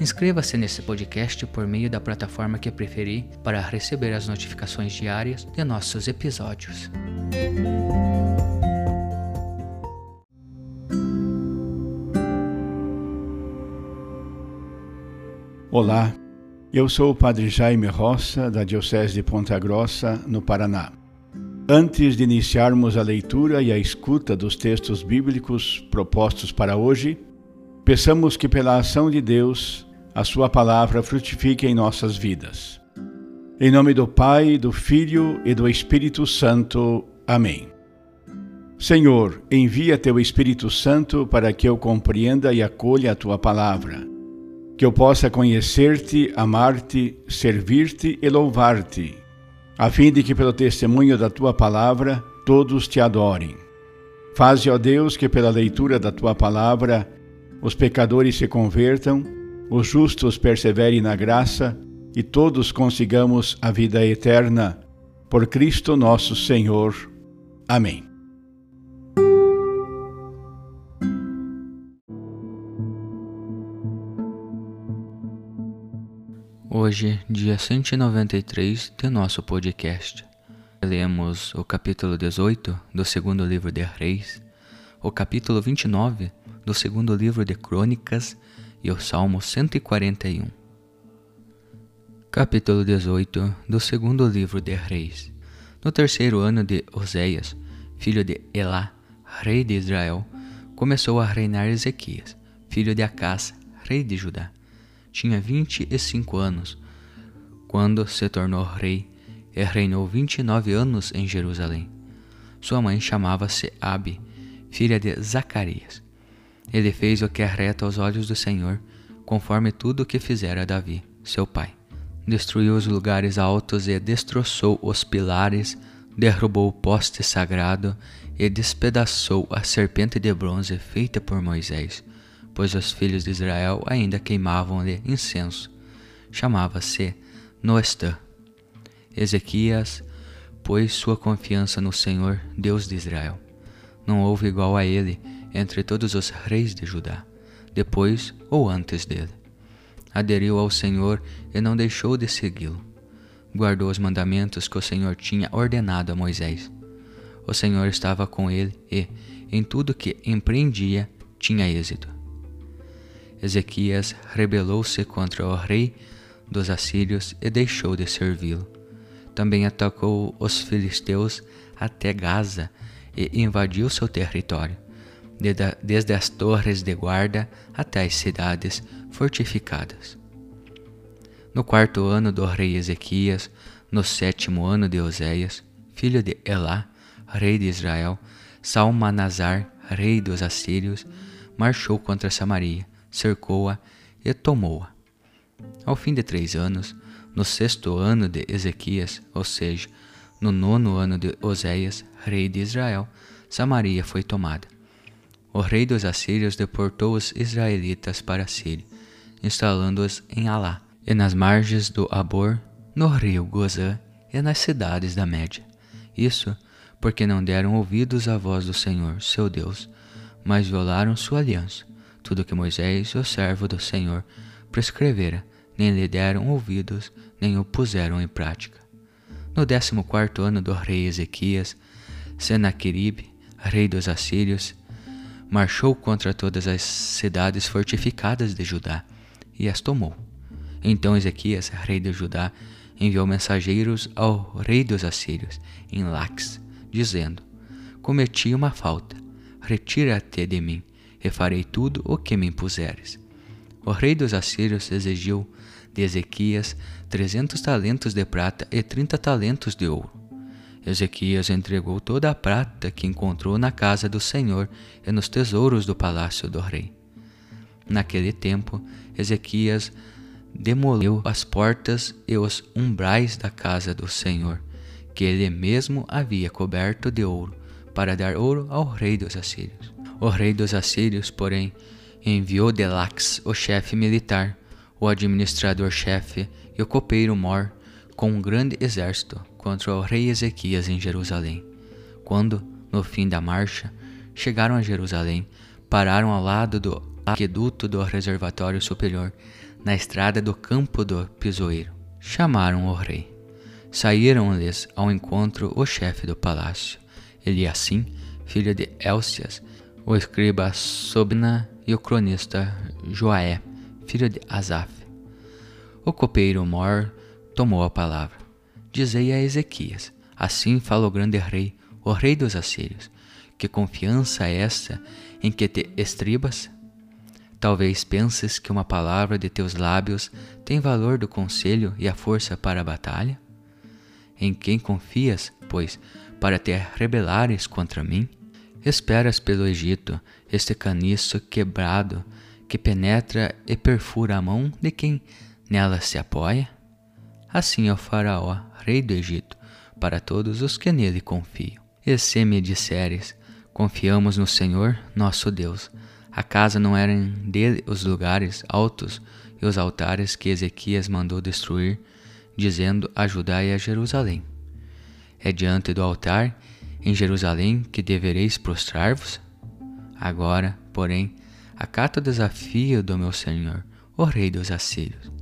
Inscreva-se nesse podcast por meio da plataforma que preferir para receber as notificações diárias de nossos episódios. Olá, eu sou o Padre Jaime Roça, da Diocese de Ponta Grossa, no Paraná. Antes de iniciarmos a leitura e a escuta dos textos bíblicos propostos para hoje, peçamos que, pela ação de Deus, a Sua palavra frutifique em nossas vidas. Em nome do Pai, do Filho e do Espírito Santo. Amém. Senhor, envia teu Espírito Santo para que eu compreenda e acolha a tua palavra, que eu possa conhecer-te, amar-te, servir-te e louvar-te, a fim de que, pelo testemunho da tua palavra, todos te adorem. Faze, ó Deus, que pela leitura da tua palavra os pecadores se convertam os justos perseverem na graça e todos consigamos a vida eterna. Por Cristo nosso Senhor. Amém. Hoje, dia 193 de nosso podcast. Lemos o capítulo 18 do segundo livro de Reis, o capítulo 29 do segundo livro de Crônicas e o Salmo 141. Capítulo 18 do segundo livro de Reis. No terceiro ano de Oséias, filho de Elá, rei de Israel, começou a reinar Ezequias, filho de Acás, rei de Judá. Tinha vinte e cinco anos, quando se tornou rei, e reinou vinte e nove anos em Jerusalém. Sua mãe chamava-se Abi, filha de Zacarias. Ele fez o que é reto aos olhos do Senhor, conforme tudo o que fizera Davi, seu pai. Destruiu os lugares altos e destroçou os pilares, derrubou o poste sagrado e despedaçou a serpente de bronze feita por Moisés, pois os filhos de Israel ainda queimavam-lhe incenso. Chamava-se Noestã. Ezequias pôs sua confiança no Senhor, Deus de Israel. Não houve igual a ele entre todos os reis de Judá, depois ou antes dele. Aderiu ao Senhor e não deixou de segui-lo. Guardou os mandamentos que o Senhor tinha ordenado a Moisés. O Senhor estava com ele e, em tudo que empreendia, tinha êxito. Ezequias rebelou-se contra o rei dos assírios e deixou de servi-lo. Também atacou os filisteus até Gaza e invadiu seu território desde as torres de guarda até as cidades fortificadas. No quarto ano do rei Ezequias, no sétimo ano de Oséias, filho de Elá, rei de Israel, Salmanazar, rei dos assírios, marchou contra Samaria, cercou-a e tomou-a. Ao fim de três anos, no sexto ano de Ezequias, ou seja, no nono ano de Oséias, rei de Israel, Samaria foi tomada o rei dos assírios deportou os israelitas para a Síria, instalando-os em Alá, e nas margens do Abor, no rio Gozã e nas cidades da Média. Isso porque não deram ouvidos à voz do Senhor, seu Deus, mas violaram sua aliança, tudo que Moisés, o servo do Senhor, prescrevera, nem lhe deram ouvidos, nem o puseram em prática. No décimo quarto ano do rei Ezequias, Senaqueribe, rei dos assírios, marchou contra todas as cidades fortificadas de Judá e as tomou. Então Ezequias, rei de Judá, enviou mensageiros ao rei dos assírios, em Lax, dizendo: Cometi uma falta, retira-te de mim, e farei tudo o que me impuseres. O rei dos assírios exigiu de Ezequias trezentos talentos de prata e trinta talentos de ouro. Ezequias entregou toda a prata que encontrou na casa do Senhor e nos tesouros do palácio do rei. Naquele tempo, Ezequias demoliu as portas e os umbrais da casa do Senhor, que ele mesmo havia coberto de ouro, para dar ouro ao rei dos assírios. O rei dos assírios, porém, enviou Delax, o chefe militar, o administrador-chefe e o copeiro Mor, com um grande exército, contra o rei Ezequias em Jerusalém. Quando, no fim da marcha, chegaram a Jerusalém, pararam ao lado do aqueduto do reservatório superior, na estrada do campo do pisoeiro. Chamaram o rei. Saíram-lhes ao encontro o chefe do palácio, Eliassim, filho de Elcias, o escriba Sobna e o cronista Joaé, filho de Asaf. O copeiro Mor tomou a palavra. Dizei a Ezequias: Assim fala o grande rei, o rei dos assírios, que confiança é essa em que te estribas? Talvez penses que uma palavra de teus lábios tem valor do conselho e a força para a batalha? Em quem confias, pois, para te rebelares contra mim? Esperas pelo Egito este caniço quebrado que penetra e perfura a mão de quem nela se apoia? Assim é o Faraó, rei do Egito, para todos os que nele confiam. E se me disseres, confiamos no Senhor, nosso Deus, acaso não eram dele os lugares altos e os altares que Ezequias mandou destruir, dizendo: Ajudai a Jerusalém? É diante do altar em Jerusalém que devereis prostrar-vos? Agora, porém, acata o desafio do meu Senhor, o rei dos assírios.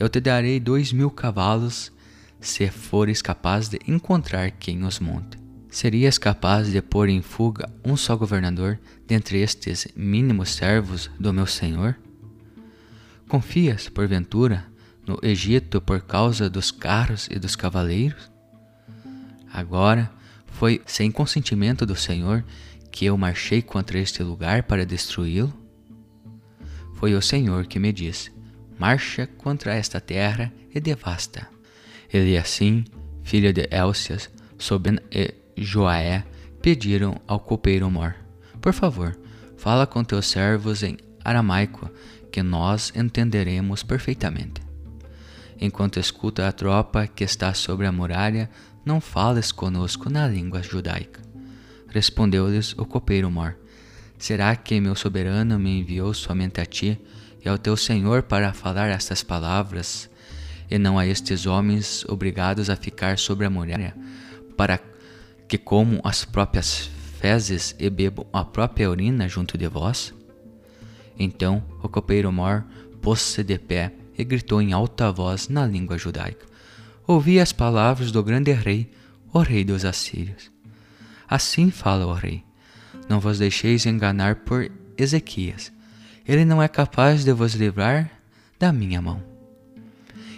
Eu te darei dois mil cavalos, se fores capaz de encontrar quem os monte. Serias capaz de pôr em fuga um só governador dentre estes mínimos servos do meu Senhor? Confias, porventura, no Egito por causa dos carros e dos cavaleiros? Agora, foi sem consentimento do Senhor que eu marchei contra este lugar para destruí-lo? Foi o Senhor que me disse: Marcha contra esta terra e devasta. Ele assim, filho de Elcias, Soben e Joaé, pediram ao copeiro Mor: Por favor, fala com teus servos em aramaico, que nós entenderemos perfeitamente. Enquanto escuta a tropa que está sobre a muralha, não fales conosco na língua judaica. Respondeu-lhes o copeiro Mor: Será que meu soberano me enviou somente a ti e ao teu senhor para falar estas palavras, e não a estes homens obrigados a ficar sobre a muralha, para que comam as próprias fezes e bebam a própria urina junto de vós? Então o copeiro Mor pôs-se de pé e gritou em alta voz na língua judaica: ouvi as palavras do grande rei, o rei dos assírios. Assim fala o rei: Não vos deixeis enganar por Ezequias. Ele não é capaz de vos livrar da minha mão.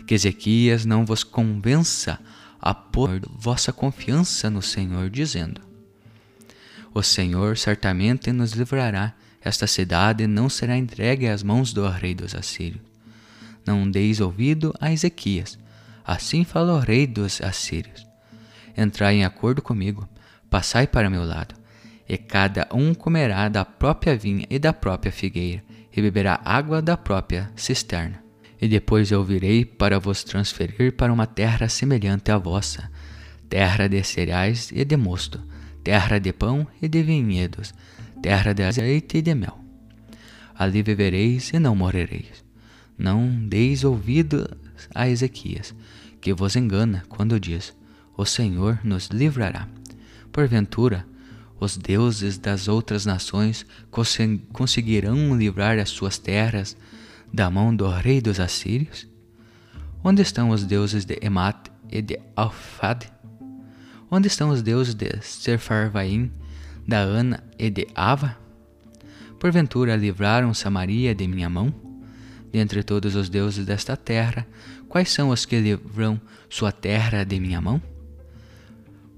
Que Ezequias não vos convença a pôr vossa confiança no Senhor, dizendo: O Senhor certamente nos livrará, esta cidade não será entregue às mãos do rei dos assírios. Não deis ouvido a Ezequias, Assim fala o rei dos assírios: Entrai em acordo comigo, passai para meu lado, e cada um comerá da própria vinha e da própria figueira, e beberá água da própria cisterna. E depois eu virei para vos transferir para uma terra semelhante à vossa, terra de cereais e de mosto, terra de pão e de vinhedos, terra de azeite e de mel. Ali vivereis e não morrereis. Não deis ouvido a Ezequias, que vos engana quando diz: O Senhor nos livrará. Porventura, os deuses das outras nações conseguirão livrar as suas terras da mão do rei dos assírios? Onde estão os deuses de Emat e de Alfad? Onde estão os deuses de Serfarvaim, da Ana e de Ava? Porventura livraram Samaria de minha mão? Dentre todos os deuses desta terra, quais são os que livram sua terra de minha mão?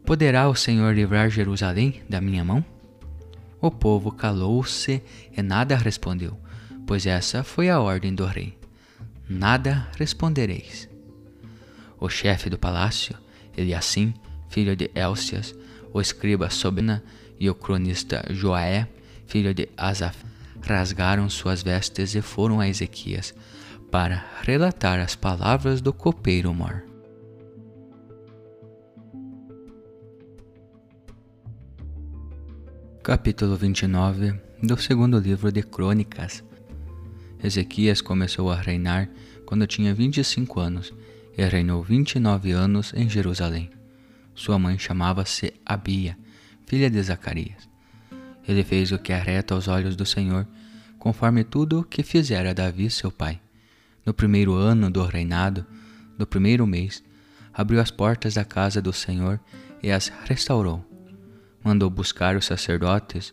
Poderá o Senhor livrar Jerusalém da minha mão? O povo calou-se e nada respondeu, pois essa foi a ordem do rei. Nada respondereis. O chefe do palácio, Eliassim, filho de Elcias, o escriba Sobna e o cronista Joaé, filho de Asaf, rasgaram suas vestes e foram a Ezequias para relatar as palavras do copeiro Mor. Capítulo 29 do segundo livro de Crônicas. Ezequias começou a reinar quando tinha 25 anos e reinou 29 anos em Jerusalém. Sua mãe chamava-se Abia, filha de Zacarias. Ele fez o que é reto aos olhos do Senhor, conforme tudo o que fizera Davi seu pai. No primeiro ano do reinado, do primeiro mês, abriu as portas da casa do Senhor e as restaurou mandou buscar os sacerdotes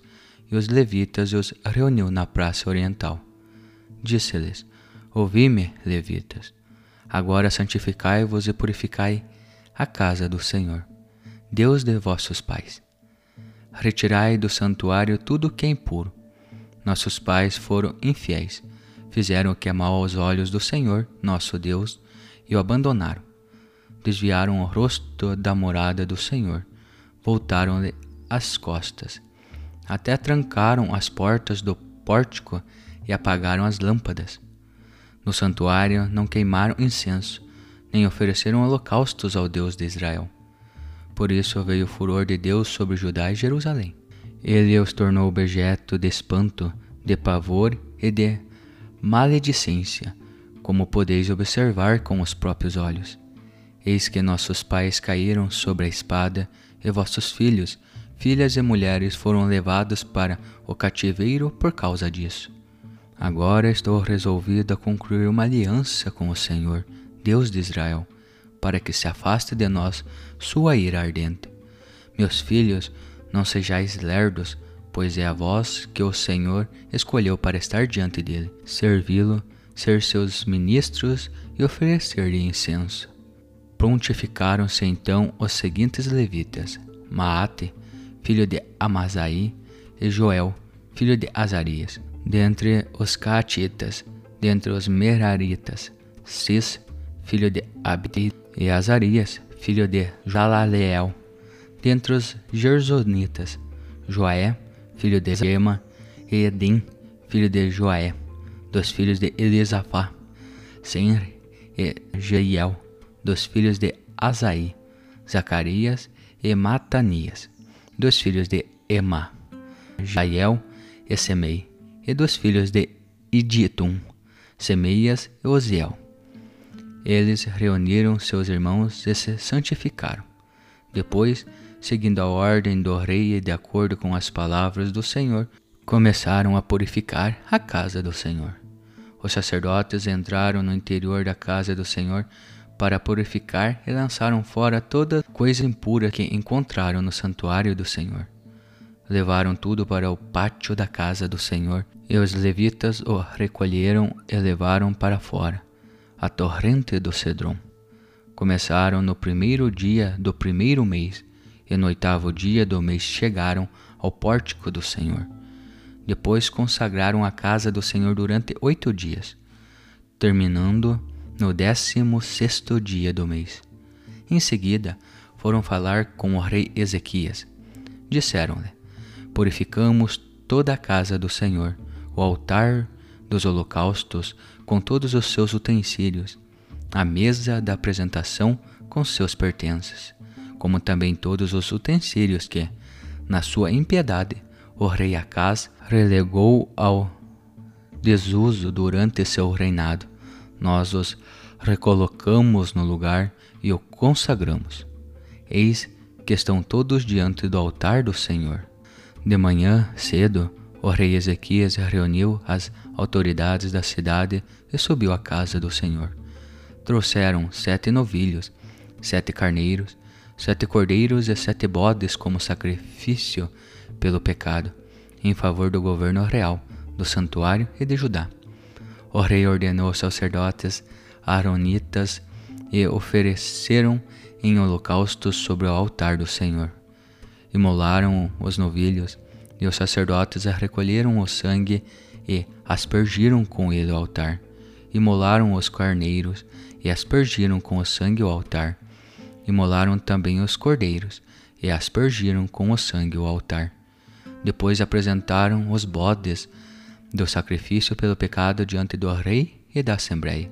e os levitas e os reuniu na praça oriental. Disse-lhes: Ouvi-me, levitas. Agora santificai-vos e purificai a casa do Senhor, Deus de vossos pais. Retirai do santuário tudo que é impuro. Nossos pais foram infiéis, fizeram o que é mal aos olhos do Senhor, nosso Deus, e o abandonaram. Desviaram o rosto da morada do Senhor, voltaram-lhe as costas. Até trancaram as portas do pórtico e apagaram as lâmpadas. No santuário não queimaram incenso, nem ofereceram holocaustos ao Deus de Israel. Por isso veio o furor de Deus sobre Judá e Jerusalém. Ele os tornou objeto de espanto, de pavor e de maledicência, como podeis observar com os próprios olhos. Eis que nossos pais caíram sobre a espada, e vossos filhos filhas e mulheres foram levados para o cativeiro por causa disso. Agora estou resolvido a concluir uma aliança com o Senhor, Deus de Israel, para que se afaste de nós sua ira ardente. Meus filhos, não sejais lerdos, pois é a vós que o Senhor escolheu para estar diante dele, servi-lo, ser seus ministros e oferecer-lhe incenso. Prontificaram-se então os seguintes levitas: Maate, filho de Amazai, e Joel, filho de Azarias. Dentre os Caatitas, dentre os Meraritas, Cis, filho de Abdi, e Azarias, filho de Jalaleel. Dentre os Gersonitas, Joé, filho de Zema, e Edim, filho de Joé, dos filhos de Elisafá, Senri e Jeiel, dos filhos de Asaí, Zacarias e Matanias dos filhos de Ema, Jael e Semei, e dos filhos de Iditum, Semeias e Osiel. Eles reuniram seus irmãos e se santificaram. Depois, seguindo a ordem do rei e de acordo com as palavras do Senhor, começaram a purificar a casa do Senhor. Os sacerdotes entraram no interior da casa do Senhor para purificar e lançaram fora toda coisa impura que encontraram no santuário do Senhor. Levaram tudo para o pátio da casa do Senhor, e os levitas o recolheram e levaram para fora, a torrente do Cedron. Começaram no primeiro dia do primeiro mês, e no oitavo dia do mês chegaram ao pórtico do Senhor. Depois consagraram a casa do Senhor durante oito dias, terminando no décimo sexto dia do mês. Em seguida, foram falar com o rei Ezequias. Disseram-lhe: Purificamos toda a casa do Senhor, o altar dos holocaustos com todos os seus utensílios, a mesa da apresentação com seus pertences, como também todos os utensílios que, na sua impiedade, o rei Acaz relegou ao desuso durante seu reinado nós os recolocamos no lugar e o consagramos. Eis que estão todos diante do altar do Senhor. De manhã, cedo, o rei Ezequias reuniu as autoridades da cidade e subiu à casa do Senhor. Trouxeram sete novilhos, sete carneiros, sete cordeiros e sete bodes como sacrifício pelo pecado, em favor do governo real, do santuário e de Judá O rei ordenou aos sacerdotes aronitas e ofereceram em holocaustos sobre o altar do Senhor. Imolaram os novilhos, e os sacerdotes recolheram o sangue e aspergiram com ele o altar. Imolaram os carneiros e aspergiram com o sangue o altar. Imolaram também os cordeiros e aspergiram com o sangue o altar. Depois apresentaram os bodes do sacrifício pelo pecado diante do rei e da assembleia,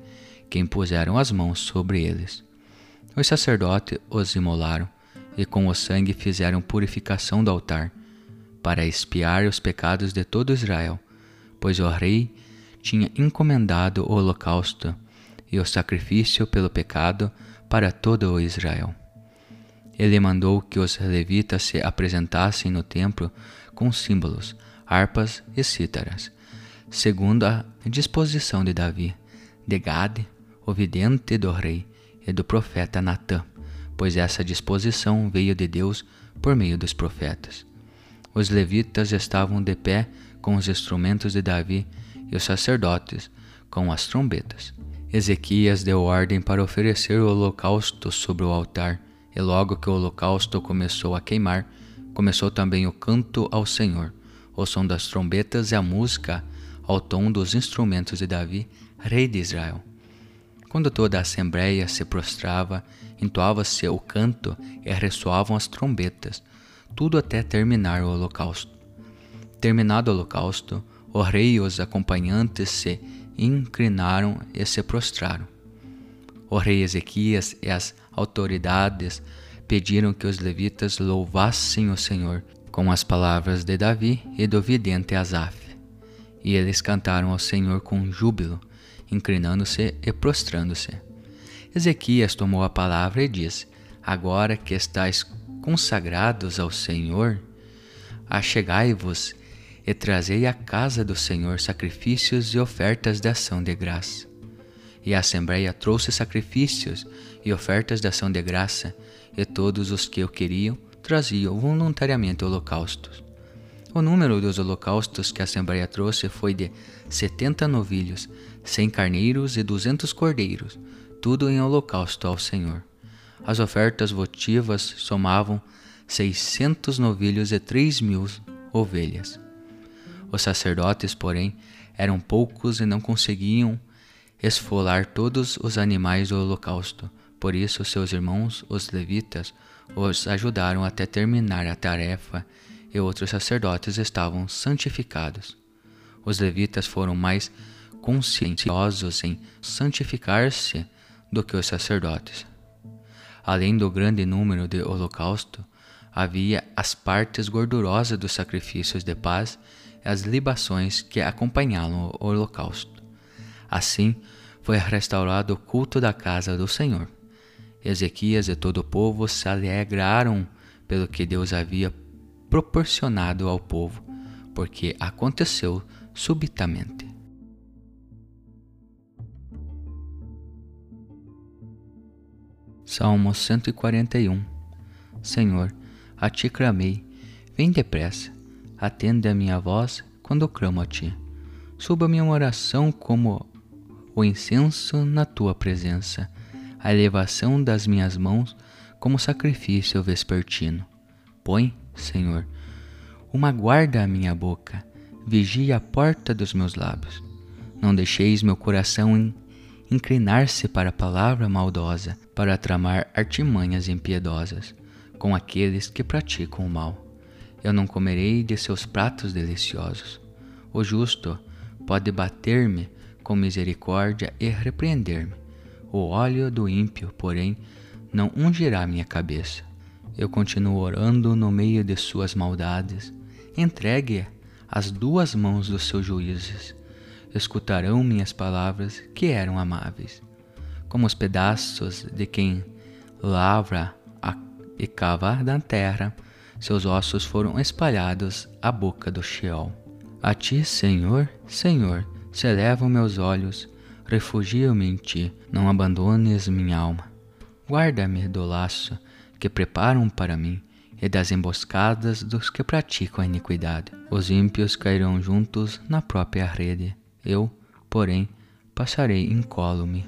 que impuseram as mãos sobre eles. Os sacerdotes os imolaram e com o sangue fizeram purificação do altar, para expiar os pecados de todo Israel, pois o rei tinha encomendado o holocausto e o sacrifício pelo pecado para todo o Israel. Ele mandou que os levitas se apresentassem no templo com símbolos, harpas e cítaras, segundo a disposição de Davi, de Gade, o vidente do rei, e do profeta Natã, pois essa disposição veio de Deus por meio dos profetas. Os levitas estavam de pé com os instrumentos de Davi e os sacerdotes com as trombetas. Ezequias deu ordem para oferecer o holocausto sobre o altar, e logo que o holocausto começou a queimar, começou também o canto ao Senhor, o som das trombetas e a música ao tom dos instrumentos de Davi, rei de Israel. Quando toda a assembleia se prostrava, entoava-se o canto e ressoavam as trombetas, tudo até terminar o holocausto. Terminado o holocausto, o rei e os acompanhantes se inclinaram e se prostraram. O rei Ezequias e as autoridades pediram que os levitas louvassem o Senhor com as palavras de Davi e do vidente Asaf. E eles cantaram ao Senhor com júbilo, inclinando-se e prostrando-se. Ezequias tomou a palavra e disse: Agora que estáis consagrados ao Senhor, achegai-vos e trazei à casa do Senhor sacrifícios e ofertas de ação de graça. E a Assembleia trouxe sacrifícios e ofertas de ação de graça, e todos os que o queriam traziam voluntariamente holocaustos. O número dos holocaustos que a Assembleia trouxe foi de setenta novilhos, cem carneiros e duzentos cordeiros, tudo em holocausto ao Senhor. As ofertas votivas somavam seiscentos novilhos e três mil ovelhas. Os sacerdotes, porém, eram poucos e não conseguiam esfolar todos os animais do holocausto. Por isso, seus irmãos, os levitas, os ajudaram até terminar a tarefa e outros sacerdotes estavam santificados. Os levitas foram mais conscienciosos em santificar-se do que os sacerdotes. Além do grande número de holocausto, havia as partes gordurosas dos sacrifícios de paz e as libações que acompanhavam o holocausto. Assim, foi restaurado o culto da casa do Senhor. Ezequias e todo o povo se alegraram pelo que Deus havia proporcionado ao povo, porque aconteceu subitamente. Salmo 141 Senhor, a ti clamei, vem depressa, atende a minha voz quando clamo a ti. Suba minha oração como o incenso na tua presença, a elevação das minhas mãos como sacrifício vespertino. Põe, Senhor, uma guarda à minha boca, vigia a porta dos meus lábios. Não deixeis meu coração inclinar-se para a palavra maldosa, para tramar artimanhas impiedosas com aqueles que praticam o mal. Eu não comerei de seus pratos deliciosos. O justo pode bater-me com misericórdia e repreender-me. O óleo do ímpio, porém, não ungirá minha cabeça. Eu continuo orando no meio de suas maldades. Entregue as duas mãos dos seus juízes escutarão minhas palavras que eram amáveis, como os pedaços de quem lavra e cava na terra, seus ossos foram espalhados à boca do Sheol. A ti, Senhor, Senhor, se elevam meus olhos, refugio-me em ti, não abandones minha alma. Guarda-me do laço que preparam para mim e das emboscadas dos que praticam a iniquidade. Os ímpios cairão juntos na própria rede, eu, porém, passarei incólume.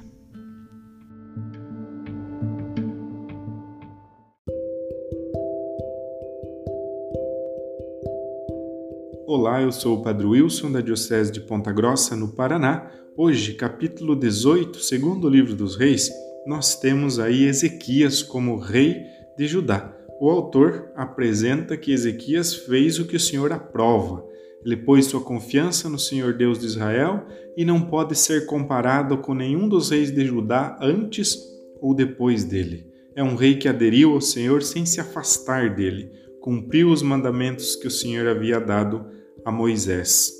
Olá, eu sou o Padre Wilson da Diocese de Ponta Grossa, no Paraná. Hoje, capítulo 18, segundo livro dos Reis, nós temos aí Ezequias como rei de Judá. O autor apresenta que Ezequias fez o que o Senhor aprova. Ele pôs sua confiança no Senhor Deus de Israel e não pode ser comparado com nenhum dos reis de Judá antes ou depois dele. É um rei que aderiu ao Senhor sem se afastar dele, cumpriu os mandamentos que o Senhor havia dado a Moisés.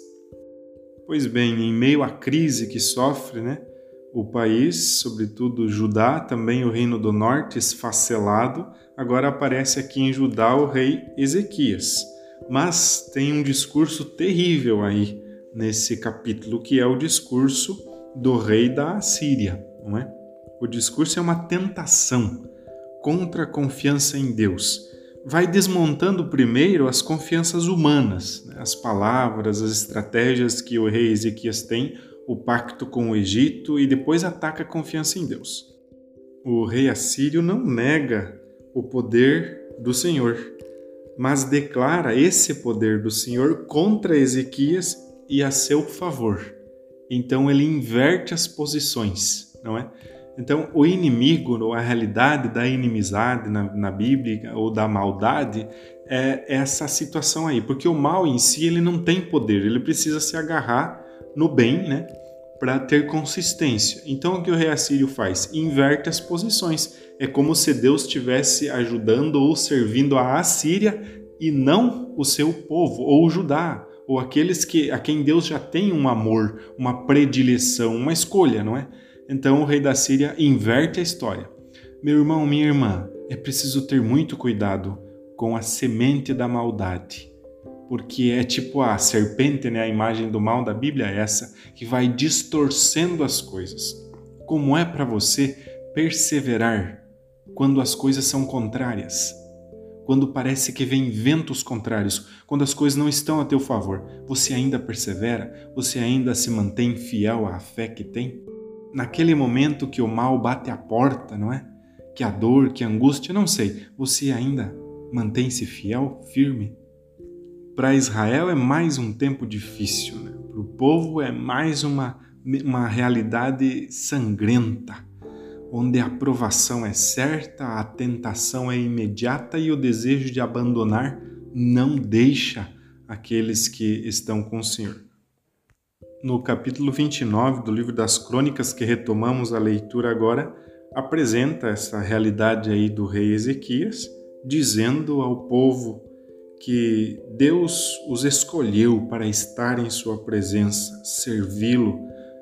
Pois bem, em meio à crise que sofre, né, o país, sobretudo Judá, também o reino do norte esfacelado, agora aparece aqui em Judá o rei Ezequias. Mas tem um discurso terrível aí nesse capítulo, que é o discurso do rei da Assíria, não é? O discurso é uma tentação contra a confiança em Deus vai desmontando primeiro as confianças humanas, né? as palavras, as estratégias que o rei Ezequias tem, o pacto com o Egito e depois ataca a confiança em Deus. O rei assírio não nega o poder do Senhor, mas declara esse poder do Senhor contra Ezequias e a seu favor. Então ele inverte as posições, não é? Então, o inimigo, ou a realidade da inimizade na, na Bíblia, ou da maldade, é essa situação aí. Porque o mal em si, ele não tem poder, ele precisa se agarrar no bem, né? Para ter consistência. Então, o que o rei Assírio faz? Inverte as posições. É como se Deus estivesse ajudando ou servindo a Assíria e não o seu povo, ou Judá, ou aqueles que, a quem Deus já tem um amor, uma predileção, uma escolha, não é? Então o rei da Síria inverte a história. Meu irmão, minha irmã, é preciso ter muito cuidado com a semente da maldade, porque é tipo a serpente, né? A imagem do mal da Bíblia é essa, que vai distorcendo as coisas. Como é para você perseverar quando as coisas são contrárias? Quando parece que vem ventos contrários, quando as coisas não estão a teu favor, você ainda persevera? Você ainda se mantém fiel à fé que tem? naquele momento que o mal bate à porta, não é? Que a dor, que a angústia, não sei, você ainda mantém-se fiel, firme? Para Israel é mais um tempo difícil, né? para o povo é mais uma, uma realidade sangrenta, onde a aprovação é certa, a tentação é imediata e o desejo de abandonar não deixa aqueles que estão com o Senhor no capítulo 29 do livro das Crônicas, que retomamos a leitura agora, apresenta essa realidade aí do rei Ezequias, dizendo ao povo que Deus os escolheu para estar em sua presença, servi-lo,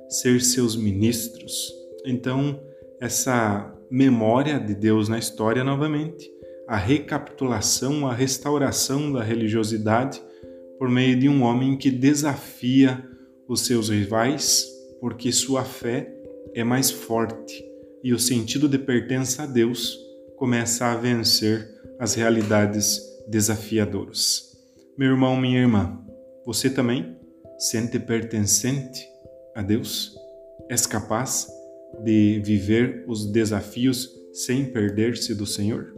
ser seus ministros. Então, essa memória de Deus na história novamente, a recapitulação, a restauração da religiosidade por meio de um homem que desafia os seus rivais, porque sua fé é mais forte e o sentido de pertença a Deus começa a vencer as realidades desafiadoras. Meu irmão, minha irmã, você também sente pertencente a Deus? És capaz de viver os desafios sem perder-se do Senhor?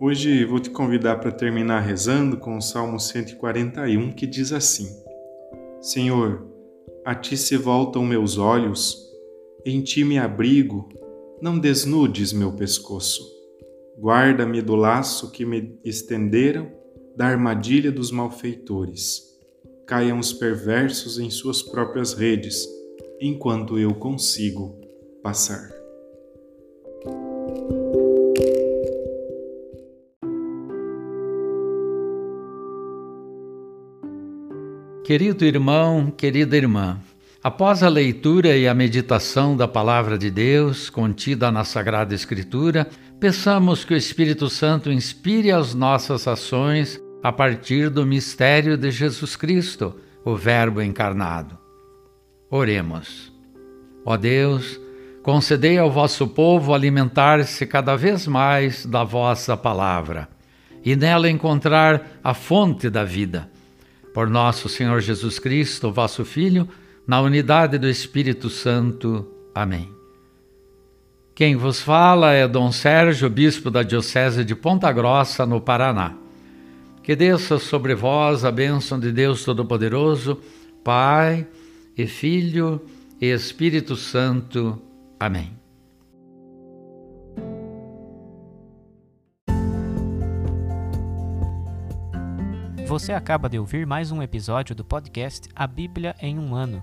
Hoje vou te convidar para terminar rezando com o Salmo 141 que diz assim: Senhor, a ti se voltam meus olhos, em ti me abrigo, não desnudes meu pescoço. Guarda-me do laço que me estenderam, da armadilha dos malfeitores. Caiam os perversos em suas próprias redes, enquanto eu consigo passar. Querido irmão, querida irmã, após a leitura e a meditação da Palavra de Deus contida na Sagrada Escritura, peçamos que o Espírito Santo inspire as nossas ações a partir do mistério de Jesus Cristo, o Verbo encarnado. Oremos. Ó Deus, concedei ao vosso povo alimentar-se cada vez mais da vossa palavra e nela encontrar a fonte da vida por nosso Senhor Jesus Cristo, vosso Filho, na unidade do Espírito Santo. Amém. Quem vos fala é Dom Sérgio, bispo da Diocese de Ponta Grossa, no Paraná. Que desça sobre vós a bênção de Deus Todo-Poderoso, Pai e Filho e Espírito Santo. Amém. Você acaba de ouvir mais um episódio do podcast A Bíblia em um Ano.